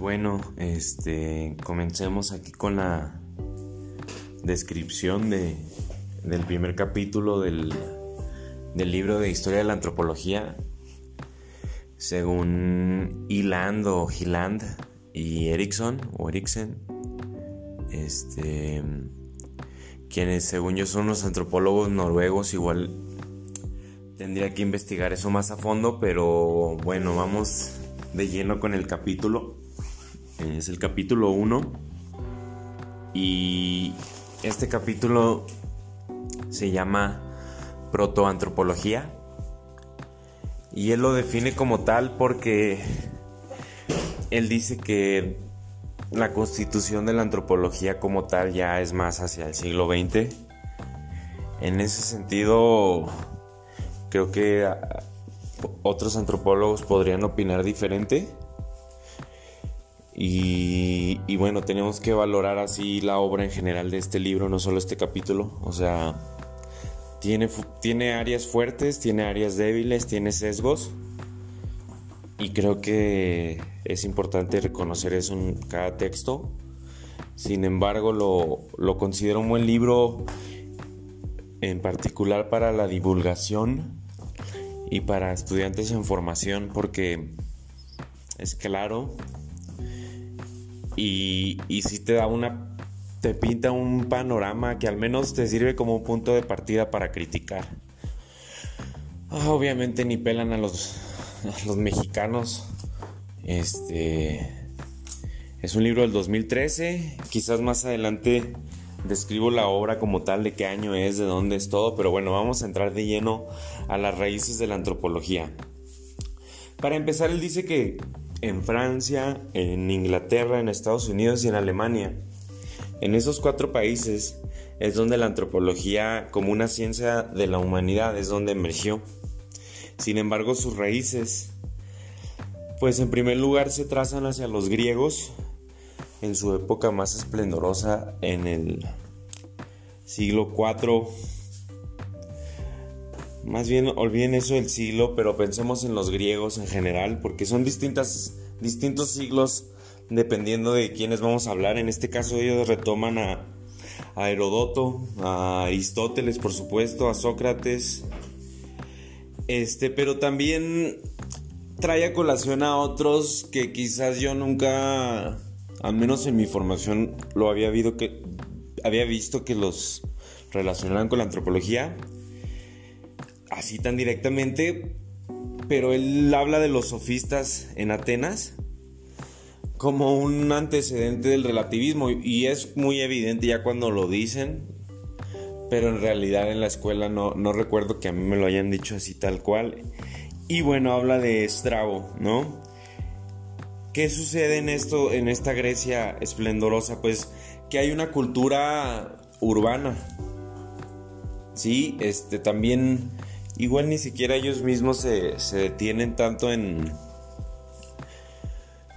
bueno, este, comencemos aquí con la descripción de, del primer capítulo del, del libro de Historia de la Antropología. Según Hiland o Hiland y Erickson o Eriksen, este, quienes según yo son los antropólogos noruegos, igual tendría que investigar eso más a fondo, pero bueno, vamos de lleno con el capítulo. Es el capítulo 1. Y este capítulo se llama Protoantropología. Y él lo define como tal porque él dice que la constitución de la antropología como tal ya es más hacia el siglo XX. En ese sentido, creo que otros antropólogos podrían opinar diferente. Y, bueno, tenemos que valorar así la obra en general de este libro, no solo este capítulo. O sea, tiene, tiene áreas fuertes, tiene áreas débiles, tiene sesgos. Y creo que es importante reconocer eso en cada texto. Sin embargo, lo, lo considero un buen libro, en particular para la divulgación y para estudiantes en formación porque es claro y, y si te da una te pinta un panorama que al menos te sirve como un punto de partida para criticar. Ah, obviamente ni pelan a los, a los mexicanos. Este es un libro del 2013. Quizás más adelante describo la obra como tal, de qué año es, de dónde es todo, pero bueno, vamos a entrar de lleno a las raíces de la antropología. Para empezar, él dice que en Francia, en Inglaterra, en Estados Unidos y en Alemania, en esos cuatro países es donde la antropología como una ciencia de la humanidad es donde emergió. Sin embargo, sus raíces, pues en primer lugar se trazan hacia los griegos, en su época más esplendorosa en el siglo IV. Más bien olviden eso del siglo, pero pensemos en los griegos en general, porque son distintas, distintos siglos dependiendo de quiénes vamos a hablar. En este caso ellos retoman a, a Herodoto, a Aristóteles, por supuesto, a Sócrates. Este, pero también trae a colación a otros que quizás yo nunca al menos en mi formación lo había, habido que, había visto que los relacionaban con la antropología, así tan directamente, pero él habla de los sofistas en Atenas como un antecedente del relativismo y es muy evidente ya cuando lo dicen, pero en realidad en la escuela no, no recuerdo que a mí me lo hayan dicho así tal cual. Y bueno, habla de Estrabo, ¿no? ¿Qué sucede en esto, en esta Grecia esplendorosa? Pues que hay una cultura urbana. Sí, este también igual ni siquiera ellos mismos se, detienen tanto en,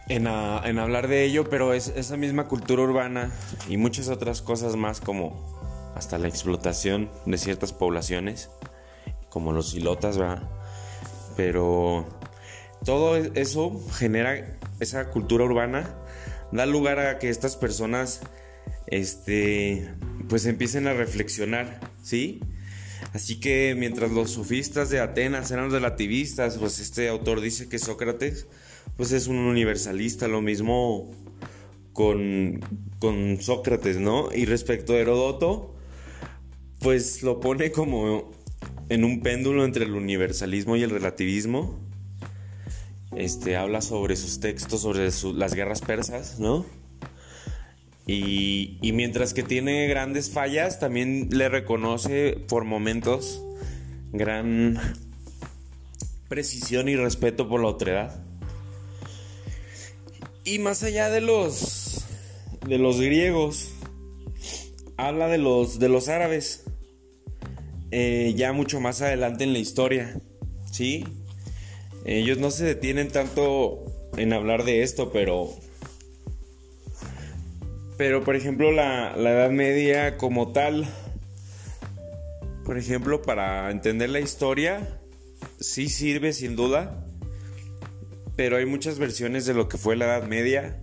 en, hablar de ello, pero es esa misma cultura urbana y muchas otras cosas más como hasta la explotación de ciertas poblaciones, como los silotas, ¿verdad? Pero todo eso genera esa cultura urbana, da lugar a que estas personas este pues empiecen a reflexionar, ¿sí? Así que mientras los sofistas de Atenas eran relativistas, pues este autor dice que Sócrates pues es un universalista, lo mismo con, con Sócrates, ¿no? Y respecto a Herodoto, pues lo pone como en un péndulo entre el universalismo y el relativismo este, habla sobre sus textos, sobre las guerras persas, ¿no? Y, mientras que tiene grandes fallas, también le reconoce por momentos gran precisión y respeto por la otredad. Y más allá de los de los griegos, habla de los de los árabes. Eh, ya mucho más adelante en la historia, ¿sí? Ellos no se detienen tanto en hablar de esto, pero... Pero por ejemplo la, Edad Media como tal, por ejemplo, para entender la historia, sí sirve sin duda, pero hay muchas versiones de lo que fue la Edad Media.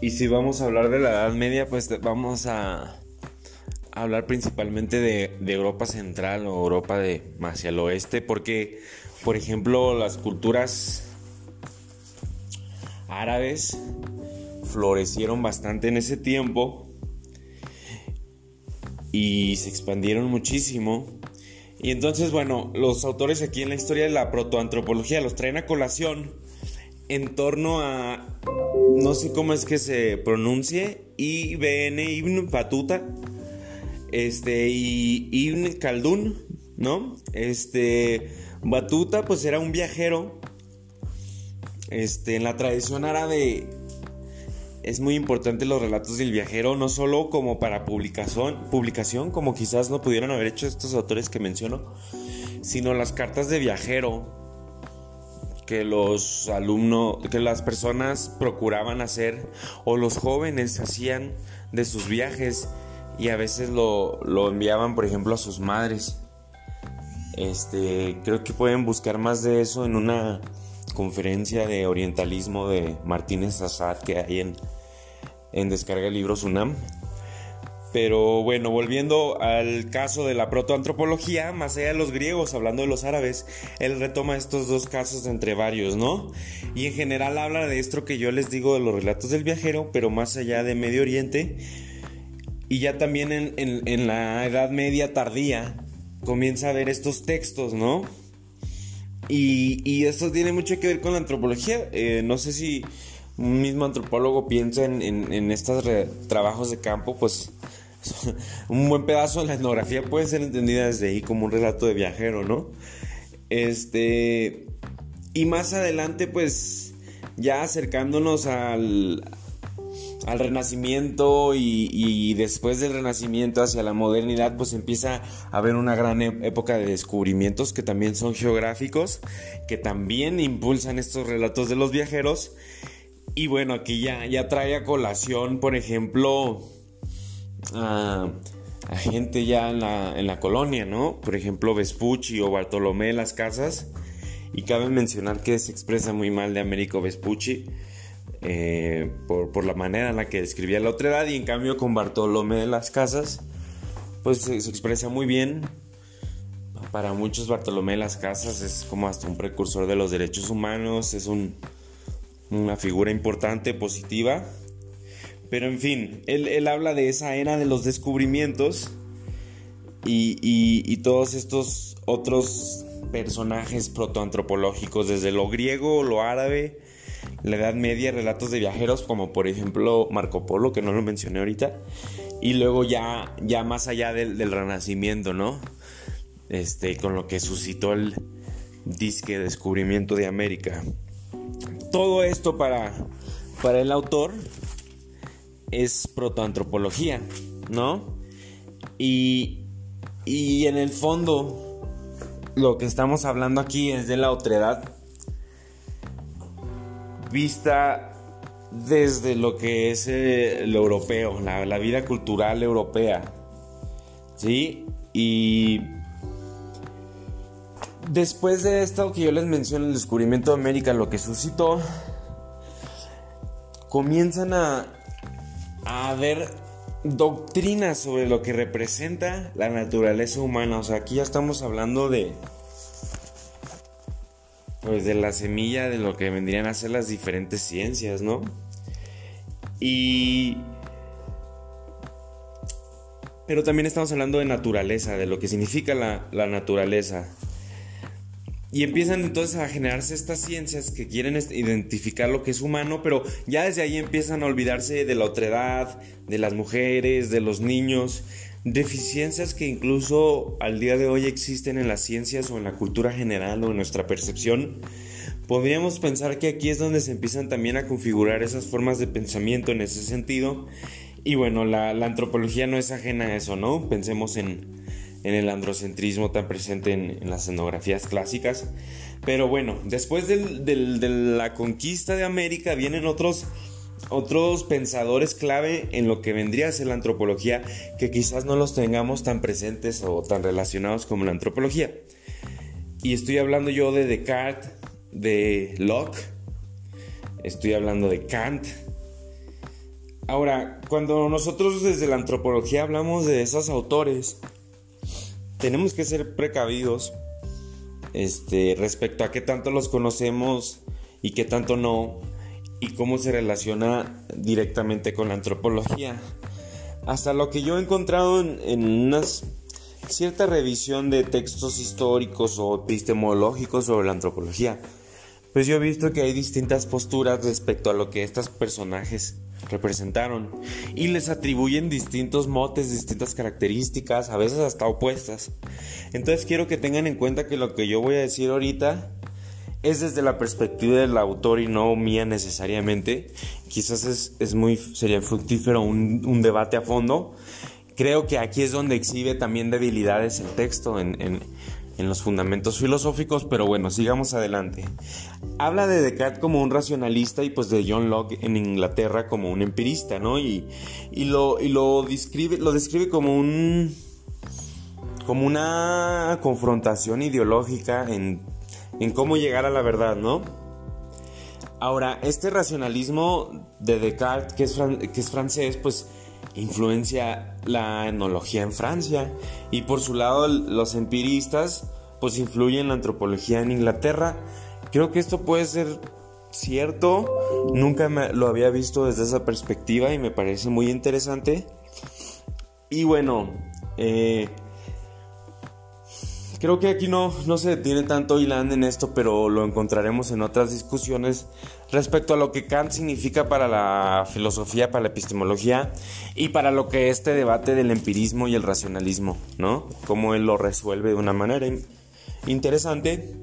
Y si vamos a hablar de la Edad Media, pues vamos a hablar principalmente de, Europa Central o Europa de hacia el oeste, porque, por ejemplo, las culturas árabes florecieron bastante en ese tiempo y se expandieron muchísimo. Y entonces, bueno, los autores aquí en la historia de la protoantropología los traen a colación en torno a, no sé cómo es que se pronuncie, Ibn Ibn Batuta, este, y Ibn Khaldun, ¿no? Este, Batuta pues era un viajero, este, en la tradición árabe es muy importante los relatos del viajero, no solo como para publicación, publicación, como quizás no pudieron haber hecho estos autores que menciono, sino las cartas de viajero que los alumnos, que las personas procuraban hacer o los jóvenes hacían de sus viajes y a veces lo, lo enviaban, por ejemplo, a sus madres. Este, creo que pueden buscar más de eso en una conferencia de orientalismo de Martínez Assad que hay en, en Descarga Libros UNAM. Pero bueno, volviendo al caso de la protoantropología, más allá de los griegos, hablando de los árabes, él retoma estos dos casos entre varios, ¿no? Y en general habla de esto que yo les digo de los relatos del viajero, pero más allá de Medio Oriente. Y ya también en, la Edad Media tardía comienza a ver estos textos, ¿no? Y, esto tiene mucho que ver con la antropología. Eh, no sé si un mismo antropólogo piensa en, estos trabajos de campo, pues un buen pedazo de la etnografía puede ser entendida desde ahí como un relato de viajero, ¿no? Este. Y más adelante, pues, ya acercándonos al, al renacimiento y, después del renacimiento hacia la modernidad, pues empieza a haber una gran época de descubrimientos que también son geográficos, que también impulsan estos relatos de los viajeros. Y bueno, aquí ya, ya trae a colación, por ejemplo, a, gente ya en la, en la, colonia, ¿no? Por ejemplo, Vespucci o Bartolomé de las Casas. Y cabe mencionar que se expresa muy mal de Américo Vespucci eh, por, la manera en la que describía la otra edad. Y en cambio, con Bartolomé de las Casas, pues se, expresa muy bien. Para muchos, Bartolomé de las Casas es como hasta un precursor de los derechos humanos, es una figura importante, positiva pero en fin, él, habla de esa era de los descubrimientos y, todos estos otros personajes protoantropológicos, desde lo griego, lo árabe, la Edad Media, relatos de viajeros, como por ejemplo Marco Polo, que no lo mencioné ahorita, y luego ya, ya más allá del, del Renacimiento, ¿no? Este, con lo que suscitó el disque descubrimiento de América. Todo esto para, para el autor es protoantropología, ¿no? Y, y en el fondo, lo que estamos hablando aquí es de la otredad vista desde lo que es eh, lo europeo, la, la, vida cultural europea. ¿Sí? Y después de esto que yo les menciono, el descubrimiento de América, lo que suscitó, comienzan a, a ver doctrinas sobre lo que representa la naturaleza humana. O sea, aquí ya estamos hablando de. Pues de la semilla de lo que vendrían a ser las diferentes ciencias, ¿no? Y. Pero también estamos hablando de naturaleza, de lo que significa la, la naturaleza. Y empiezan entonces a generarse estas ciencias que quieren identificar lo que es humano, pero ya desde ahí empiezan a olvidarse de la otredad, de las mujeres, de los niños, deficiencias que incluso al día de hoy existen en las ciencias o en la cultura general o en nuestra percepción. Podríamos pensar que aquí es donde se empiezan también a configurar esas formas de pensamiento en ese sentido. Y bueno, la, antropología no es ajena a eso, ¿no? Pensemos en, en el androcentrismo tan presente en, las etnografías clásicas. Pero bueno, después de la conquista de América vienen otros, otros pensadores clave en lo que vendría a ser la antropología que quizás no los tengamos tan presentes o tan relacionados como la antropología. Y estoy hablando yo de Descartes, de Locke, estoy hablando de Kant, Ahora, cuando nosotros desde la antropología hablamos de esos autores, tenemos que ser precavidos este, respecto a qué tanto los conocemos y qué tanto no, y cómo se relaciona directamente con la antropología. Hasta lo que yo he encontrado en, en una cierta revisión de textos históricos o epistemológicos sobre la antropología, pues yo he visto que hay distintas posturas respecto a lo que estos personajes representaron y les atribuyen distintos motes, distintas características, a veces hasta opuestas. Entonces quiero que tengan en cuenta que lo que yo voy a decir ahorita es desde la perspectiva del autor y no mía necesariamente. Quizás es, muy, sería fructífero un, debate a fondo. Creo que aquí es donde exhibe también debilidades el texto en los fundamentos filosóficos, pero bueno, sigamos adelante. Habla de Descartes como un racionalista y pues de John Locke en Inglaterra como un empirista, ¿no? Y, y, lo, y lo, describe, lo describe como un como una confrontación ideológica en, en cómo llegar a la verdad, ¿no? Ahora, este racionalismo de Descartes, que es, que es francés, pues influencia la etnología en Francia y por su lado los empiristas pues influyen la antropología en Inglaterra. Creo que esto puede ser cierto, nunca me lo había visto desde esa perspectiva y me parece muy interesante. Y bueno, eh, Creo que aquí no, no se detiene tanto Ilan en esto, pero lo encontraremos en otras discusiones respecto a lo que Kant significa para la filosofía, para la epistemología y para lo que este debate del empirismo y el racionalismo, ¿no? Cómo él lo resuelve de una manera interesante.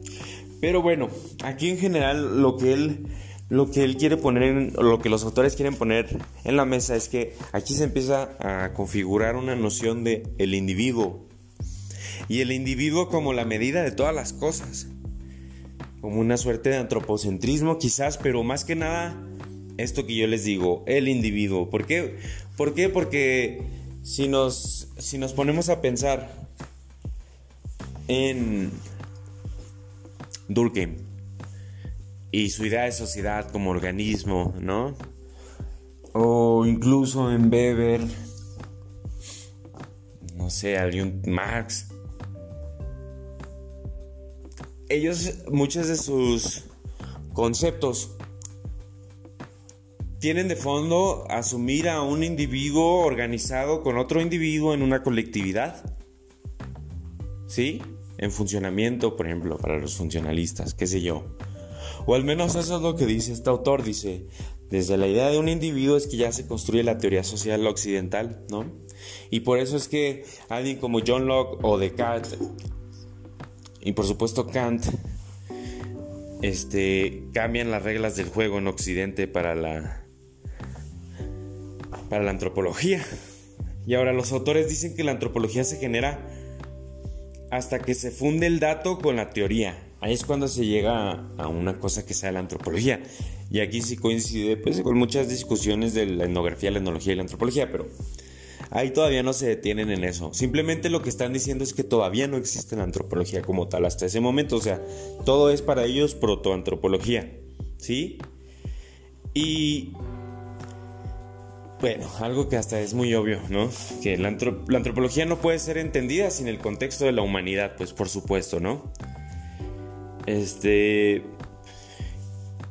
Pero bueno, aquí en general lo que él lo que él quiere poner en, lo que los autores quieren poner en la mesa es que aquí se empieza a configurar una noción de el individuo y el individuo como la medida de todas las cosas. Como una suerte de antropocentrismo quizás, pero más que nada esto que yo les digo, el individuo. ¿Por qué? ¿Por qué? Porque si nos, si nos ponemos a pensar en Durkheim y su idea de sociedad como organismo, ¿no? O incluso en Weber, no sé, algún Marx, ellos, muchos de sus conceptos tienen de fondo asumir a un individuo organizado con otro individuo en una colectividad. ¿Sí? En funcionamiento, por ejemplo, para los funcionalistas, qué sé yo. O al menos eso es lo que dice este autor, dice, desde la idea de un individuo es que ya se construye la teoría social occidental, ¿no? Y por eso es que alguien como John Locke o Descartes y por supuesto Kant este, cambian las reglas del juego en Occidente para la, para la antropología. Y ahora los autores dicen que la antropología se genera hasta que se funde el dato con la teoría. Ahí es cuando se llega a una cosa que sea la antropología. Y aquí sí coincide pues, con muchas discusiones de la etnografía, la etnología y la antropología, pero ahí todavía no se detienen en eso. Simplemente lo que están diciendo es que todavía no existe la antropología como tal hasta ese momento. O sea, todo es para ellos protoantropología. ¿Sí? Y bueno, algo que hasta es muy obvio, ¿no? Que la, antropología no puede ser entendida sin el contexto de la humanidad, pues por supuesto, ¿no? Este...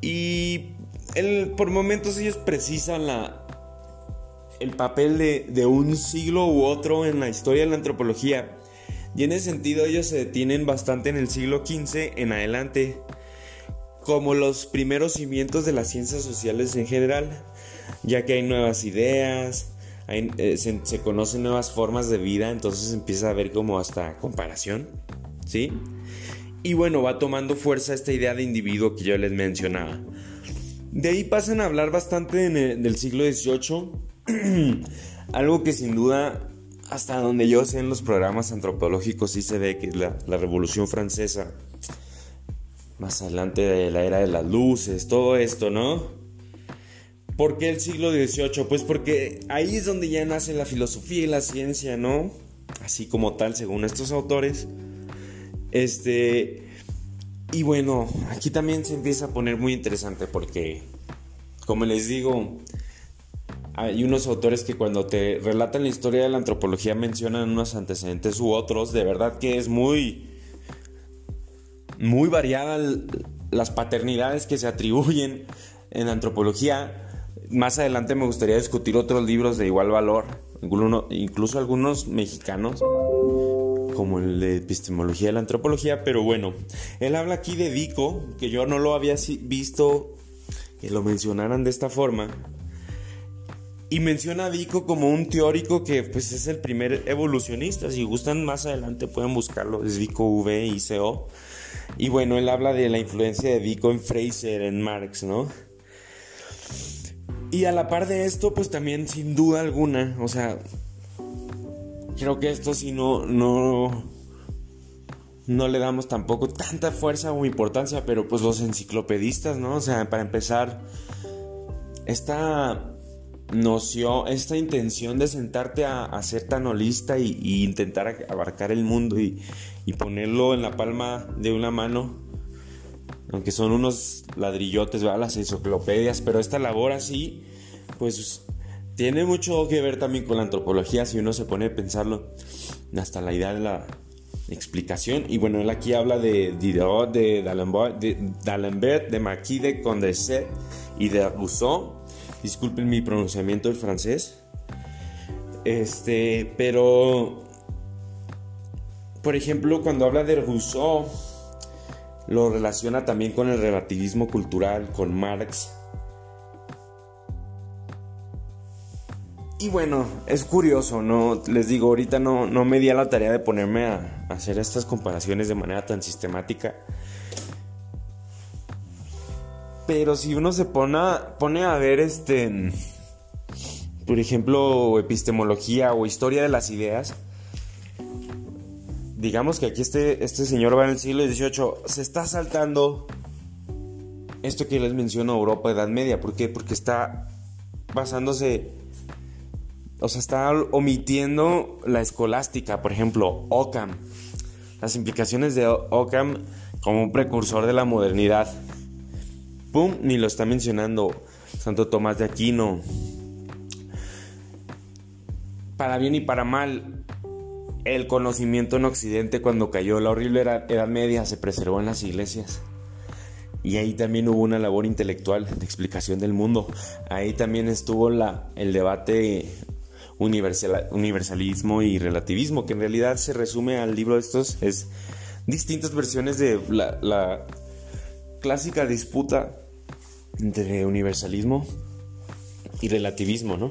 Y el, por momentos ellos precisan la, el papel de, un siglo u otro en la historia de la antropología. Y en sentido ellos se detienen bastante en el siglo XV en adelante, como los primeros cimientos de las ciencias sociales en general, ya que hay nuevas ideas, eh, se, conocen nuevas formas de vida, entonces empieza a haber como hasta comparación, ¿sí? Y bueno, va tomando fuerza esta idea de individuo que yo les mencionaba. De ahí pasan a hablar bastante del siglo XVIII Algo que sin duda, hasta donde yo sé en los programas antropológicos sí se ve que es la, Revolución Francesa. Más adelante de la era de las luces, todo esto, ¿no? ¿Por qué el siglo XVIII? Pues porque ahí es donde ya nace la filosofía y la ciencia, ¿no? Así como tal, según estos autores. Este. Y bueno, aquí también se empieza a poner muy interesante porque, como les digo, hay unos autores que cuando te relatan la historia de la antropología mencionan unos antecedentes u otros, de verdad que es muy muy variada las paternidades que se atribuyen en antropología. Más adelante me gustaría discutir otros libros de igual valor, incluso algunos mexicanos, como el de epistemología de la antropología, pero bueno, él habla aquí de Dico, que yo no lo había visto que lo mencionaran de esta forma. Y menciona a Dico como un teórico que pues es el primer evolucionista. Si gustan más adelante pueden buscarlo. Es Dico V y CO. Y bueno, él habla de la influencia de Dico en Fraser, en Marx, ¿no? Y a la par de esto, pues también sin duda alguna, o sea, creo que esto sí no, no, no le damos tampoco tanta fuerza o importancia, pero pues los enciclopedistas, ¿no? O sea, para empezar, esta noción, esta intención de sentarte a, ser tan holista y, intentar abarcar el mundo y, ponerlo en la palma de una mano, aunque son unos ladrillotes, ¿verdad? Las enciclopedias, pero esta labor así, pues tiene mucho que ver también con la antropología, si uno se pone a pensarlo, hasta la idea de la explicación. Y bueno, él aquí habla de Diderot, de D'Alembert, de, de Marquis de Condorcet y de Rousseau Disculpen mi pronunciamiento del francés. Este, pero por ejemplo, cuando habla de Rousseau, lo relaciona también con el relativismo cultural, con Marx. Y bueno, es curioso, ¿no? Les digo, ahorita no, no me di a la tarea de ponerme a hacer estas comparaciones de manera tan sistemática. Pero si uno se pone a, pone a ver este, por ejemplo, epistemología o historia de las ideas, digamos que aquí este, este señor va en el siglo XVIII, se está saltando esto que les menciono, Europa, Edad Media. ¿Por qué? Porque está basándose, o sea, está omitiendo la escolástica, por ejemplo, Ockham, las implicaciones de Ockham como un precursor de la modernidad. ¡Pum! Ni lo está mencionando Santo Tomás de Aquino. Para bien y para mal, el conocimiento en Occidente cuando cayó la horrible Edad Media se preservó en las iglesias. Y ahí también hubo una labor intelectual de explicación del mundo. Ahí también estuvo la, el debate universal, universalismo y relativismo, que en realidad se resume al libro de estos. Es distintas versiones de la clásica disputa entre universalismo y relativismo, ¿no?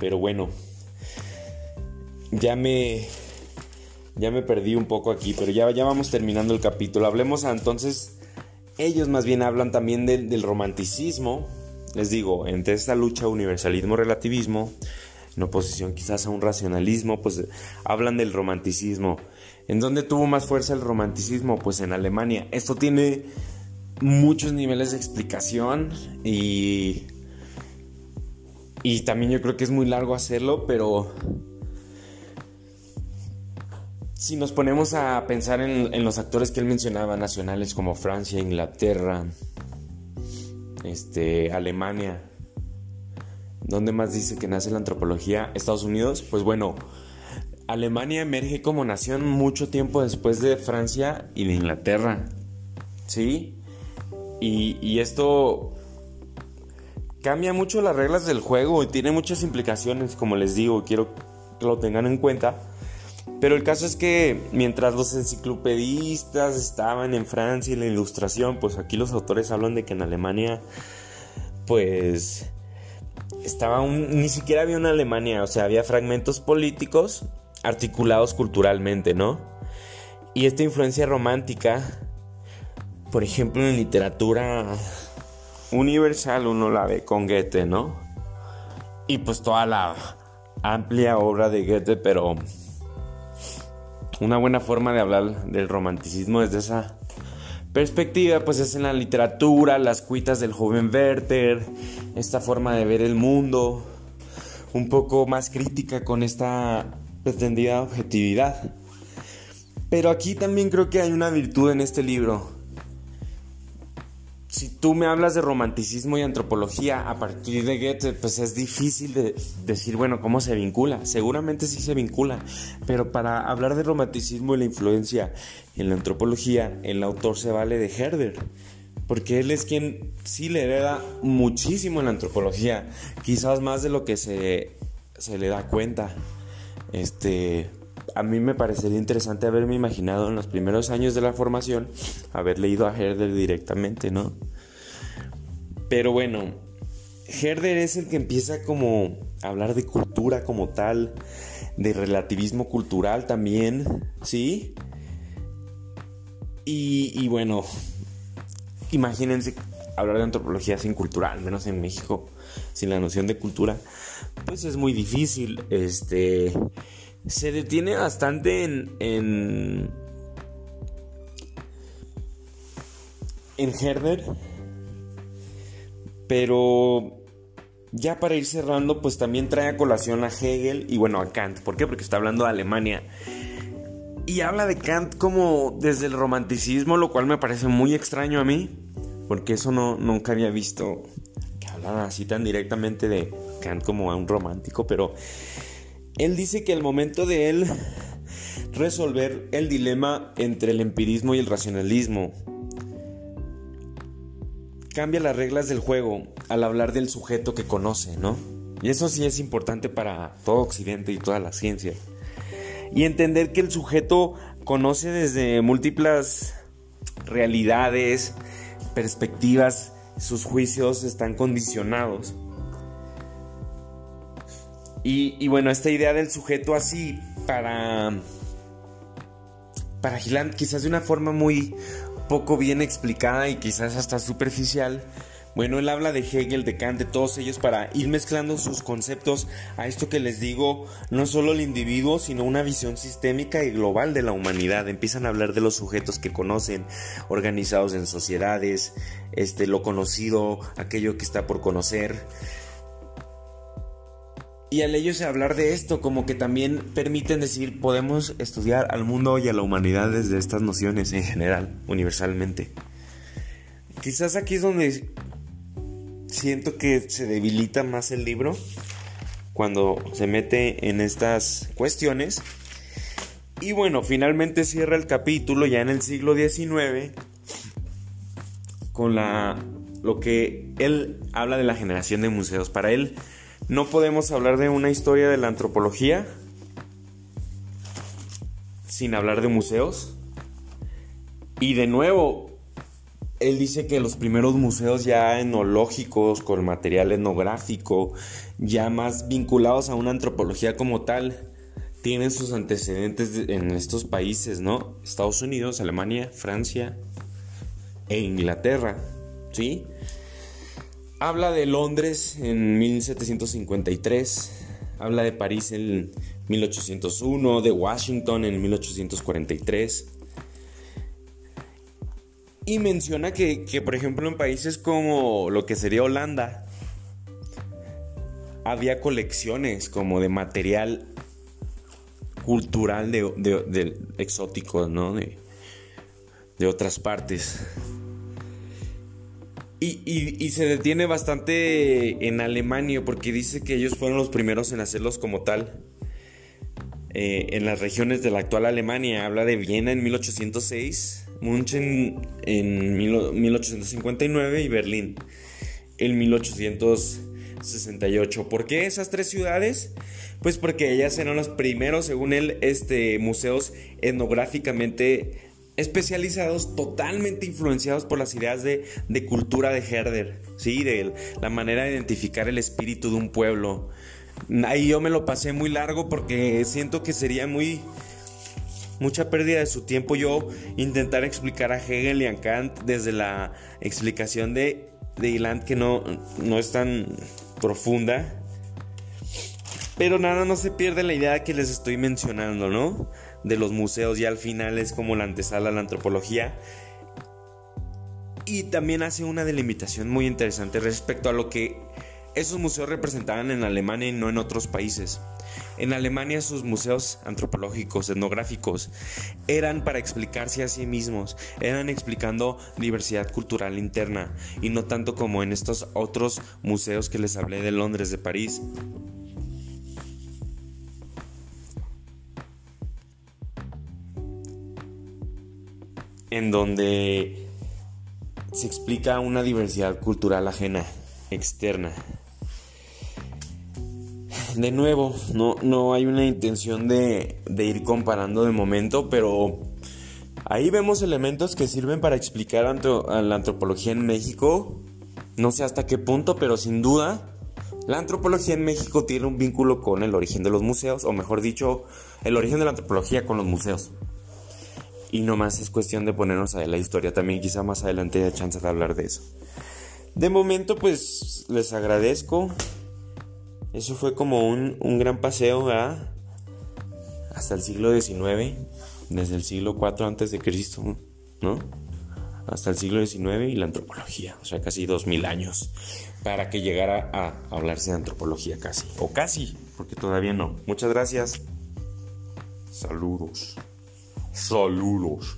Pero bueno, ya me ya me perdí un poco aquí, pero ya, ya vamos terminando el capítulo. Hablemos entonces, ellos más bien hablan también del romanticismo, les digo, entre esta lucha universalismo-relativismo, en oposición quizás a un racionalismo, pues hablan del romanticismo. ¿En dónde tuvo más fuerza el romanticismo? Pues en Alemania. Esto tiene muchos niveles de explicación y y también yo creo que es muy largo hacerlo, pero si nos ponemos a pensar en, los actores que él mencionaba, nacionales como Francia, Inglaterra, este, Alemania, ¿dónde más dice que nace la antropología? Estados Unidos, pues bueno, Alemania emerge como nación mucho tiempo después de Francia y de Inglaterra, ¿sí? Y, esto cambia mucho las reglas del juego y tiene muchas implicaciones, como les digo, quiero que lo tengan en cuenta. Pero el caso es que mientras los enciclopedistas estaban en Francia y la ilustración, pues aquí los autores hablan de que en Alemania, pues estaba un, ni siquiera había una Alemania, o sea, había fragmentos políticos articulados culturalmente, ¿no? Y esta influencia romántica por ejemplo, en literatura universal uno la ve con Goethe, ¿no? Y pues toda la amplia obra de Goethe, pero una buena forma de hablar del romanticismo desde esa perspectiva, pues es en la literatura, las cuitas del joven Werther, esta forma de ver el mundo, un poco más crítica con esta pretendida objetividad. Pero aquí también creo que hay una virtud en este libro si tú me hablas de romanticismo y antropología a partir de Goethe, pues es difícil de decir, bueno, ¿cómo se vincula? Seguramente sí se vincula, pero para hablar de romanticismo y la influencia en la antropología, el autor se vale de Herder, porque él es quien sí le hereda muchísimo en la antropología, quizás más de lo que se, se le da cuenta. Este, a mí me parecería interesante haberme imaginado en los primeros años de la formación haber leído a Herder directamente, ¿no? Pero bueno, Herder es el que empieza como a hablar de cultura como tal, de relativismo cultural también, ¿sí? Y, y bueno, imagínense hablar de antropología sin cultura, al menos en México, sin la noción de cultura, pues es muy difícil, este se detiene bastante en, en, en Herder. Pero ya para ir cerrando, pues también trae a colación a Hegel y bueno, a Kant. ¿Por qué? Porque está hablando de Alemania. Y habla de Kant como desde el romanticismo, lo cual me parece muy extraño a mí. Porque eso no, nunca había visto que hablara así tan directamente de Kant como a un romántico. Pero él dice que el momento de él resolver el dilema entre el empirismo y el racionalismo cambia las reglas del juego al hablar del sujeto que conoce, ¿no? Y eso sí es importante para todo Occidente y toda la ciencia. Y entender que el sujeto conoce desde múltiples realidades, perspectivas, sus juicios están condicionados y, bueno, esta idea del sujeto así para... Para Giland quizás de una forma muy poco bien explicada y quizás hasta superficial. Bueno, él habla de Hegel, de Kant, de todos ellos para ir mezclando sus conceptos a esto que les digo, no solo el individuo, sino una visión sistémica y global de la humanidad. Empiezan a hablar de los sujetos que conocen, organizados en sociedades, este lo conocido, aquello que está por conocer. Y al ellos hablar de esto, como que también permiten decir, podemos estudiar al mundo y a la humanidad desde estas nociones en general, universalmente. Quizás aquí es donde siento que se debilita más el libro, cuando se mete en estas cuestiones. Y bueno, finalmente cierra el capítulo ya en el siglo XIX con la lo que él habla de la generación de museos. Para él, no podemos hablar de una historia de la antropología sin hablar de museos. Y de nuevo, él dice que los primeros museos ya etnológicos, con material etnográfico, ya más vinculados a una antropología como tal, tienen sus antecedentes en estos países, ¿no? Estados Unidos, Alemania, Francia e Inglaterra, ¿sí? Habla de Londres en 1753, habla de París en 1801, de Washington en 1843. Y menciona que, por ejemplo, en países como lo que sería Holanda, había colecciones como de material cultural de, exótico, ¿no? De otras partes. Y, se detiene bastante en Alemania porque dice que ellos fueron los primeros en hacerlos como tal. Eh, en las regiones de la actual Alemania. Habla de Viena en 1806, München en 1859 y Berlín en 1868. ¿Por qué esas tres ciudades? Pues porque ellas eran los primeros, según él, este, museos etnográficamente especializados, totalmente influenciados por las ideas de, cultura de Herder, ¿sí? de la manera de identificar el espíritu de un pueblo. Ahí yo me lo pasé muy largo porque siento que sería muy mucha pérdida de su tiempo yo intentar explicar a Hegel y a Kant desde la explicación de, de que no, no es tan profunda. Pero nada, no se pierde la idea que les estoy mencionando, ¿no? de los museos ya al final es como la antesala a la antropología. Y también hace una delimitación muy interesante respecto a lo que Esos museos representaban en Alemania y no en otros países. En Alemania sus museos antropológicos, etnográficos, eran para explicarse a sí mismos, eran explicando diversidad cultural interna y no tanto como en estos otros museos que les hablé de Londres, de París. En donde se explica una diversidad cultural ajena, externa de nuevo, no, no hay una intención de, ir comparando de momento, pero ahí vemos elementos que sirven para explicar a la antropología en México. No sé hasta qué punto, pero sin duda, la antropología en México tiene un vínculo con el origen de los museos, o mejor dicho, el origen de la antropología con los museos. Y no más es cuestión de ponernos a la historia también, quizá más adelante haya chance de hablar de eso. De momento, pues les agradezco eso fue como un, gran paseo hasta el siglo XIX, desde el siglo IV antes de Cristo, ¿no? Hasta el siglo XIX y la antropología, o sea, casi dos mil años para que llegara a hablarse de antropología casi, o casi, porque todavía no. Muchas gracias. Saludos. Solulos.